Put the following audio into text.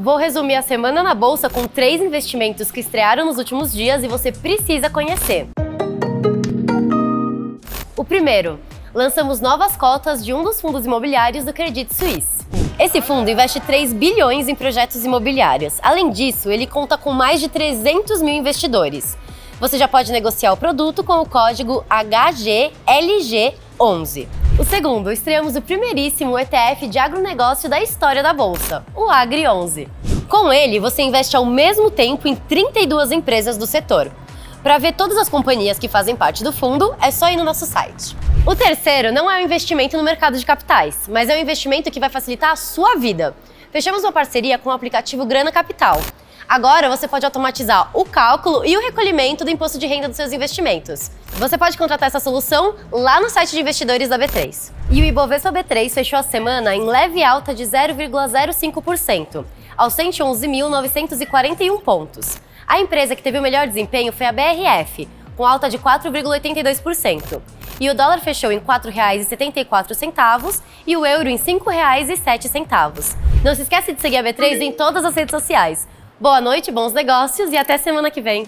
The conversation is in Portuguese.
Vou resumir a semana na bolsa com três investimentos que estrearam nos últimos dias e você precisa conhecer. O primeiro, lançamos novas cotas de um dos fundos imobiliários do Credit Suisse. Esse fundo investe 3 bilhões em projetos imobiliários. Além disso, ele conta com mais de 300 mil investidores. Você já pode negociar o produto com o código HGLG11. O segundo, estreamos o primeiríssimo ETF de agronegócio da história da Bolsa, o Agri11. Com ele, você investe ao mesmo tempo em 32 empresas do setor. Para ver todas as companhias que fazem parte do fundo, é só ir no nosso site. O terceiro não é um investimento no mercado de capitais, mas é um investimento que vai facilitar a sua vida. Fechamos uma parceria com o aplicativo Grana Capital. Agora você pode automatizar o cálculo e o recolhimento do imposto de renda dos seus investimentos. Você pode contratar essa solução lá no site de investidores da B3. E o Ibovespa B3 fechou a semana em leve alta de 0,05%, aos 111.941 pontos. A empresa que teve o melhor desempenho foi a BRF, com alta de 4,82%. E o dólar fechou em R$ 4,74 e o euro em R$ 5,07. Não se esqueça de seguir a B3 em todas as redes sociais. Boa noite, bons negócios e até semana que vem.